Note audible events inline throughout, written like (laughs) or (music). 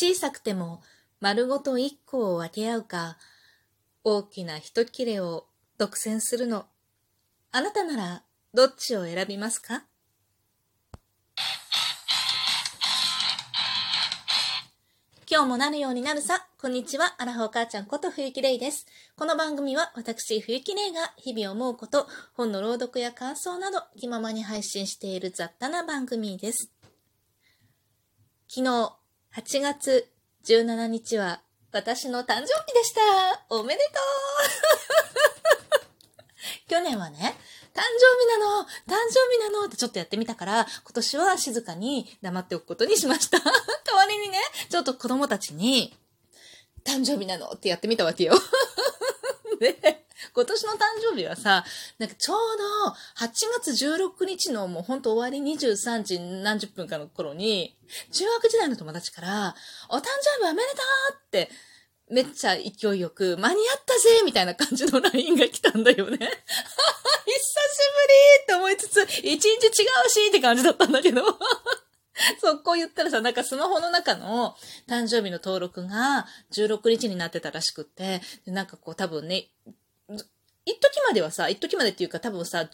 小さくても丸ごと1個を分け合うか、大きな一切れを独占するの。あなたならどっちを選びますか？今日もなるようになるさ。こんにちは。アラフォー母ちゃんこと冬木玲です。この番組は私冬木玲が日々思うこと、本の朗読や感想など気ままに配信している雑多な番組です。昨日、8月17日は私の誕生日でした。おめでとう (laughs) 去年はね、誕生日なの誕生日なのってちょっとやってみたから、今年は静かに黙っておくことにしました。(laughs) 代わりにね、ちょっと子供たちに、誕生日なのってやってみたわけよ。で、(laughs) 今年の誕生日はさ、なんかちょうど8月16日のもうほんと終わり23時何十分かの頃に、中学時代の友達から、お誕生日おめでとうってめっちゃ勢いよく、間に合ったぜみたいな感じの LINE が来たんだよね。(laughs) 久しぶりって思いつつ、一日違うしって感じだったんだけど。(laughs) (laughs) そこ言ったらさ、なんかスマホの中の誕生日の登録が16日になってたらしくって、なんかこう多分ね、一時まではさ、一時までっていうか多分さ、15年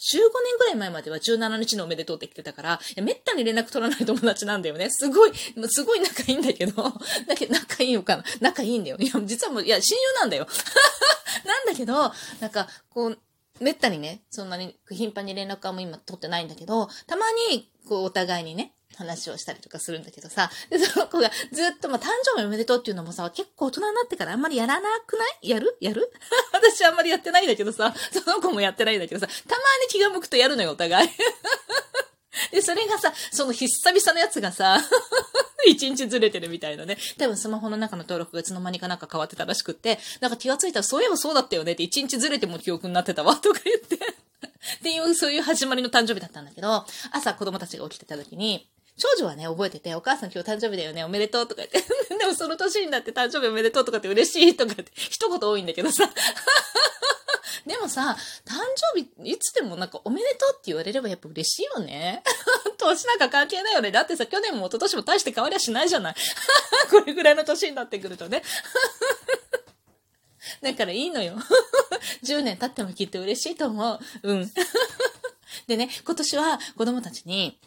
ぐらい前までは17日のおめでとうって来てたから、いや、めったに連絡取らない友達なんだよね。すごい、すごい仲いいんだけど、だけど仲いいのかな？仲いいんだよ。いや、実はもう、いや、親友なんだよ。(laughs) なんだけど、なんか、こう、めったにね、そんなに頻繁に連絡はもう今取ってないんだけど、たまに、こう、お互いにね、話をしたりとかするんだけどさ、で、その子がずっと、まあ、誕生日おめでとうっていうのもさ、結構大人になってからあんまりやらなくない？やる？やる？(laughs) 私あんまりやってないんだけどさ、その子もやってないんだけどさ、たまに気が向くとやるのよ、お互い。(laughs) で、それがさ、その久々のやつがさ、(laughs) 一日ずれてるみたいなね。多分スマホの中の登録がいつの間にかなんか変わってたらしくって、なんか気がついたらそういえばそうだったよねって一日ずれても記憶になってたわ、とか言って。っていう、そういう始まりの誕生日だったんだけど、朝子供たちが起きてた時に、長女はね、覚えてて、お母さん今日誕生日だよね、おめでとうとか言って、(laughs) でもその年になって誕生日おめでとうとかって嬉しいとかって、(laughs) 一言多いんだけどさ。(laughs) でもさ、誕生日、いつでもなんかおめでとうって言われればやっぱ嬉しいよね。年なんか関係ないよね。だってさ、去年も一昨年も大して変わりゃしないじゃない。これぐらいの年になってくるとね。だからいいのよ。10年経ってもきっと嬉しいと思う。うん。でね、今年は子供たちに、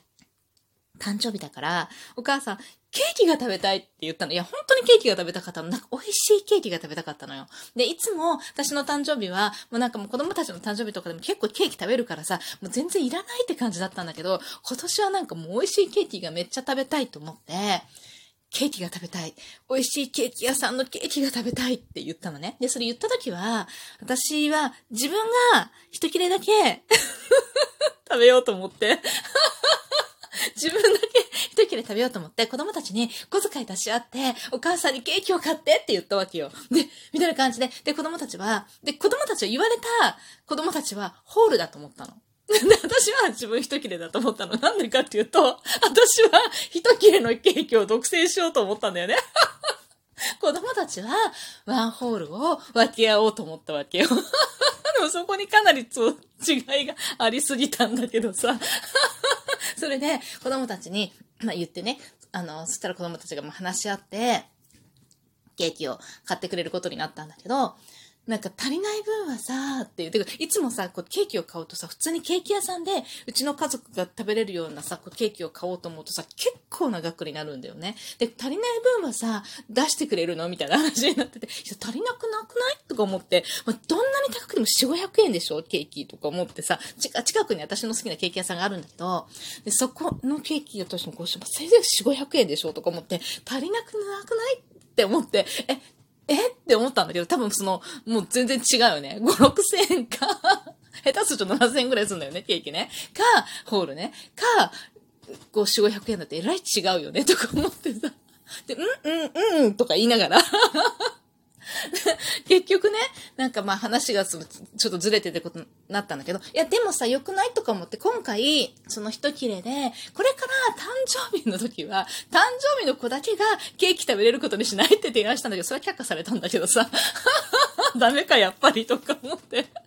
誕生日だから、お母さん、ケーキが食べたいって言ったの。いや、本当にケーキが食べたかったの。なんか美味しいケーキが食べたかったのよ。で、いつも私の誕生日は、もうなんかもう子供たちの誕生日とかでも結構ケーキ食べるからさ、もう全然いらないって感じだったんだけど、今年はなんかもう美味しいケーキがめっちゃ食べたいと思って、ケーキが食べたい。美味しいケーキ屋さんのケーキが食べたいって言ったのね。で、それ言った時は、私は自分が一切れだけ (laughs) 食べようと思って (laughs) 自分だけ一切れ食べようと思って、子供たちに小遣い出し合って、お母さんにケーキを買ってって言ったわけよ。で、みたいな感じで、で、子供たちは、で、子供たちは言われた子供たちはホールだと思ったの。(laughs) で、私は自分一切れだと思ったの。なんでかっていうと、私は一切れのケーキを独占しようと思ったんだよね。(laughs) 子供たちはワンホールを分け合おうと思ったわけよ。でもそこにかなり違いがありすぎたんだけどさ。(laughs) それで、子供たちに、まあ、言ってね、あの、そしたら子供たちがま話し合って、ケーキを買ってくれることになったんだけど、なんか足りない分はさ、っていう。てか、いつもさ、こうケーキを買うとさ、普通にケーキ屋さんで、うちの家族が食べれるようなさ、こうケーキを買おうと思うとさ、結構な額になるんだよね。で、足りない分はさ、出してくれるの？みたいな話になってて、いや、足りなくなくない？とか思って、まあ、どんなに高くても4、500円でしょケーキとか思ってさ、近くに私の好きなケーキ屋さんがあるんだけど、で、そこのケーキをとしてもこうし、せいぜい4、500円でしょとか思って、足りなくなくないって思って、え、えって思ったんだけど、多分その、もう全然違うよね。5、6千円か、(laughs) 下手すると7千円ぐらいするんだよね、ケーキね。か、ホールね。か、こう、4、500円だってえらい違うよね、とか思ってさ。で、うん、うん、うん、とか言いながら (laughs) 結局ね、なんかまあ話がちょっとずれててことになったんだけど、いやでもさ、良くないとか思って今回、その一切れで、これから誕生日の時は、誕生日の子だけがケーキ食べれることにしないって提案したんだけど、それは却下されたんだけどさ、(laughs) ダメかやっぱりとか思って。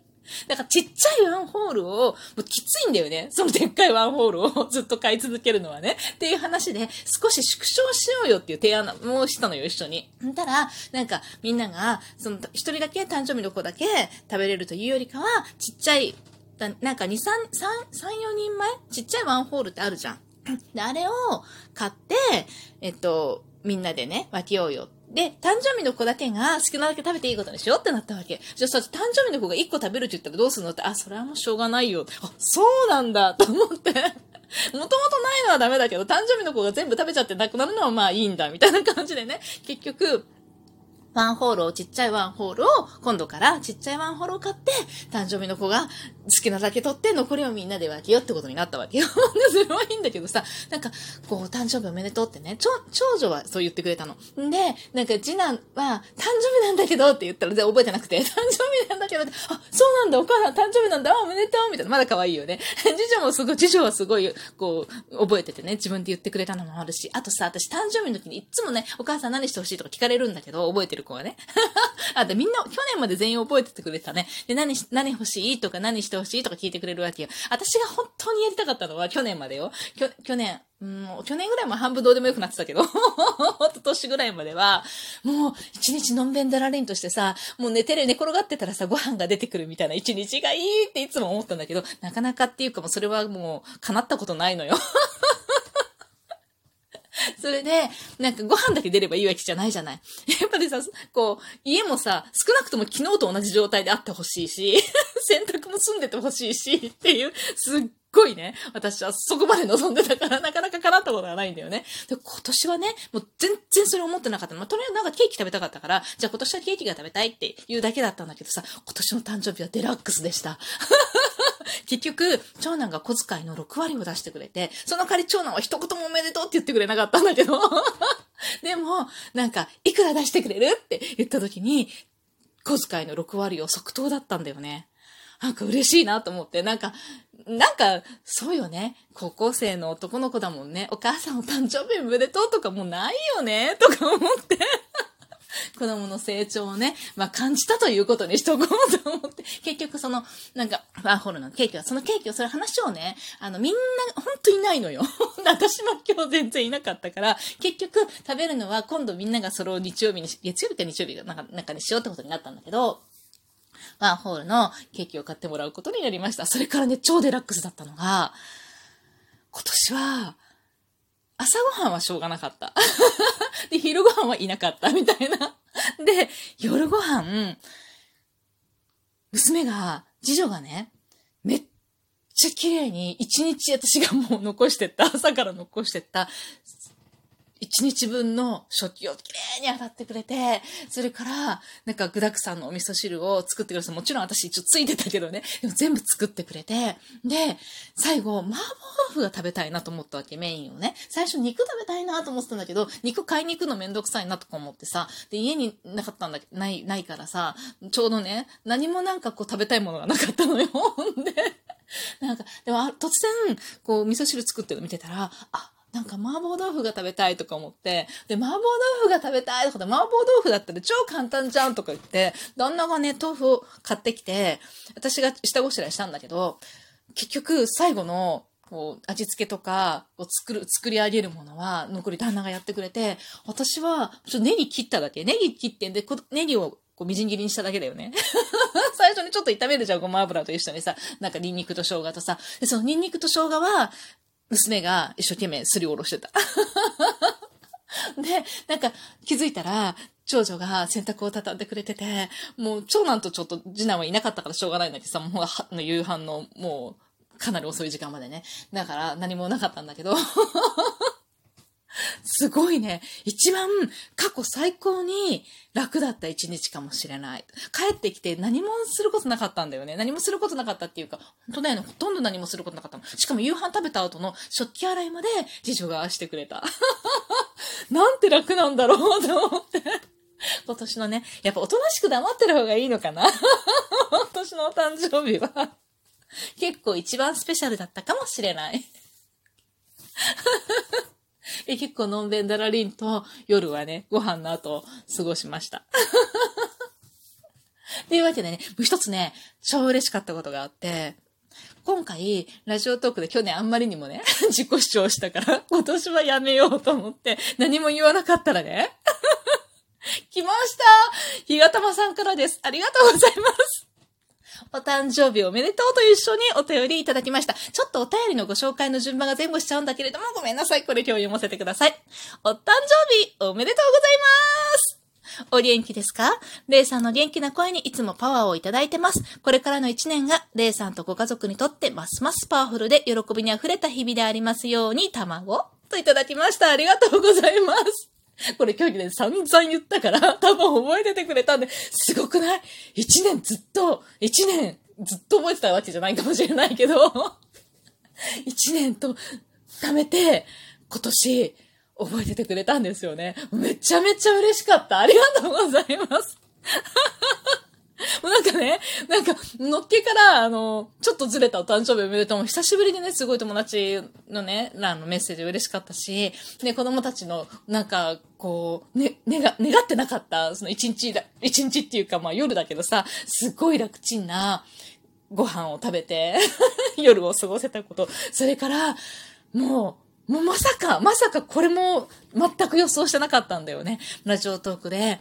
だからちっちゃいワンホールを、もうきついんだよね。そのでっかいワンホールをずっと買い続けるのはね。っていう話で、少し縮小しようよっていう提案もしたのよ、一緒に。んたら、なんか、みんなが、その、一人だけ誕生日の子だけ食べれるというよりかは、ちっちゃい、なんか2、3、3、3、4人前？ちっちゃいワンホールってあるじゃん。で、あれを買って、えっと、みんなでね、分けようよで、誕生日の子だけが好きなだけ食べていいことにしようってなったわけ。じゃあさ、誕生日の子が1個食べるって言ったらどうするのって、あ、それはもうしょうがないよ。あ、そうなんだと思って。もともとないのはダメだけど、誕生日の子が全部食べちゃってなくなるのはまあいいんだ、みたいな感じでね。結局、ワンホールを、ちっちゃいワンホールを、今度からちっちゃいワンホールを買って、誕生日の子が好きなだけ取って、残りをみんなで分けようってことになったわけよ。(laughs) それはいいんだけどさ、なんか、こう、誕生日おめでとうってね、長女はそう言ってくれたの。で、なんか次男は、誕生日なんだけどって言ったら全然覚えてなくて、(laughs) 誕生日なんだけどって、あ、そうなんだ、お母さん誕生日なんだ、おめでとうみたいな、まだ可愛いよね。(laughs) 次女もすごい、次女はすごい、こう、覚えててね、自分で言ってくれたのもあるし、あとさ、私誕生日の時にいつもね、お母さん何してほしいとか聞かれるんだけど、覚えてる子がね。(laughs) あ、で、みんな、去年まで全員覚えててくれてたね。で、何し、何欲しいとか何してほしいとか聞いてくれるわけよ。私が本当にやりたかったのは去年までよ。きょ去年、うん、去年ぐらいも半分どうでもよくなってたけど、ほんと年ぐらいまでは、もう一日のんべんだらりんとしてさ、もう寝てる、寝転がってたらさ、ご飯が出てくるみたいな一日がいいっていつも思ったんだけど、なかなかっていうかもうそれはもう叶ったことないのよ。(laughs) (laughs) それで、なんかご飯だけ出ればいいわけじゃないじゃない。(laughs) やっぱりさ、こう、家もさ、少なくとも昨日と同じ状態であってほしいし、(laughs) 洗濯も済んでてほしいし、っていう、すっごいね、私はそこまで望んでたから、なかなか叶ったことがないんだよね。で、今年はね、もう全然それ思ってなかった。まあ、とりあえずなんかケーキ食べたかったから、じゃあ今年はケーキが食べたいっていうだけだったんだけどさ、今年の誕生日はデラックスでした。結局、長男が小遣いの6割を出してくれて、その代わり長男は一言もおめでとうって言ってくれなかったんだけど、(laughs) でも、なんか、いくら出してくれるって言った時に、小遣いの6割を即答だったんだよね。なんか嬉しいなと思って、なんか、なんか、そうよね。高校生の男の子だもんね。お母さんお誕生日おめでとうとかもうないよねとか思って (laughs) 子供の成長をね、まあ感じたということにしとこうと思って、(laughs) 結局その、なんか、ワーホルのケーキは、そのケーキを、それ話をね、あの、みんな、ほんといないのよ。(laughs) 私も今日全然いなかったから、結局食べるのは今度みんながそれを日曜日に、月曜日か日曜日かなんか、なんかにしようってことになったんだけど、ワンホールのケーキを買ってもらうことになりました。それからね、超デラックスだったのが、今年は、朝ごはんはしょうがなかった。(laughs) で、昼ごはんはいなかったみたいな。で、夜ごはん、娘が、次女がね、めっちゃ綺麗に一日私がもう残してった、朝から残してった、一日分の食器をきれいに洗ってくれて、それから、なんか具沢山のお味噌汁を作ってくれて、もちろん私一応ついてたけどね、でも全部作ってくれて、で、最後、麻婆豆腐が食べたいなと思ったわけ、メインをね。最初肉食べたいなと思ってたんだけど、肉買いに行くのめんどくさいなとか思ってさ、で、家になかったんだ、ない、ないからさ、ちょうどね、何もなんかこう食べたいものがなかったのよ。(laughs) ほんで、なんか、でも突然、こう味噌汁作ってるの見てたら、あ、なんか麻婆豆腐が食べたいとか思って、で、麻婆豆腐が食べたいとかで、麻婆豆腐だったら超簡単じゃんとか言って、旦那がね、豆腐を買ってきて、私が下ごしらえしたんだけど、結局最後の、こう、味付けとかを作る、作り上げるものは、残り旦那がやってくれて、私は、ちょっとネギ切っただけ。ネギ切ってんで、ネギをこうみじん切りにしただけだよね。(laughs) 最初にちょっと炒めるじゃん、ごま油と一緒にさ、なんかニンニクと生姜とさ。で、そのニンニクと生姜は、娘が一生懸命すりおろしてた。で、なんか気づいたら、長女が洗濯を畳んでくれてて、もう長男とちょっと次男はいなかったからしょうがないんだけどさ、もう夕飯のもうかなり遅い時間までね。だから何もなかったんだけど、すごいね。一番過去最高に楽だった一日かもしれない。帰ってきて何もすることなかったんだよね。何もすることなかったっていうか、本当だよね。ほとんど何もすることなかったの。しかも夕飯食べた後の食器洗いまで次女がしてくれた。(laughs) なんて楽なんだろうと思って。今年のね、やっぱおとなしく黙ってる方がいいのかな (laughs) 今年のお誕生日は結構一番スペシャルだったかもしれないえ結構のんべんだらりんと夜はね、ご飯の後過ごしました。(laughs) というわけでね、もう一つね、超嬉しかったことがあって、今回、ラジオトークで去年あんまりにもね、(laughs) 自己主張したから、今年はやめようと思って、何も言わなかったらね、(laughs) 来ましたひがたまさんからです。ありがとうございます。お誕生日おめでとうと一緒にお便りいただきました。ちょっとお便りのご紹介の順番が前後しちゃうんだけれども、ごめんなさい。これ今日読ませてください。お誕生日おめでとうございますお元気ですか？レイさんの元気な声にいつもパワーをいただいてます。これからの一年が、レイさんとご家族にとってますますパワフルで喜びに溢れた日々でありますように、卵といただきました。ありがとうございます。(laughs) これ今日ね、散々言ったから、(laughs) 多分覚えててくれたんで、すごくない？一年ずっと、一年ずっと覚えてたわけじゃないかもしれないけど、(laughs) 一年と貯めて、今年、覚えててくれたんですよね。めちゃめちゃ嬉しかった。ありがとうございます。なんかね、なんか、のっけから、あの、ちょっとずれたお誕生日おめでとうも、久しぶりにね、すごい友達のね、あの、メッセージ嬉しかったし、ね、子供たちの、なんか、こう、ね、願、願ってなかった、その一日だ、一日っていうか、まあ夜だけどさ、すごい楽ちんなご飯を食べて (laughs) 夜を過ごせたこと。それから、もう、もうまさか、まさかこれも全く予想してなかったんだよね。ラジオトークで、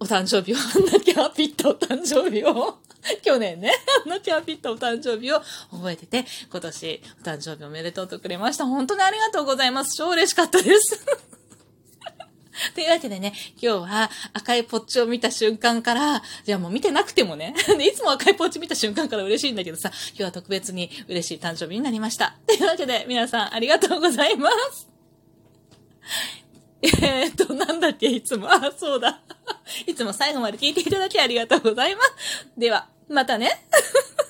お誕生日を、あんなキャーピットお誕生日を、(laughs) 去年ね、あんなキャーピットお誕生日を覚えてて、今年お誕生日おめでとうとくれました。本当にありがとうございます。超嬉しかったです。(laughs) というわけでね、今日は赤いポッチを見た瞬間から、じゃあもう見てなくてもね、(laughs) いつも赤いポッチ見た瞬間から嬉しいんだけどさ、今日は特別に嬉しい誕生日になりました。というわけで皆さんありがとうございます。え、っと、なんだっけ、いつも。(laughs) あ、そうだ。(laughs) いつも最後まで聞いていただきありがとうございます。では、またね。(laughs)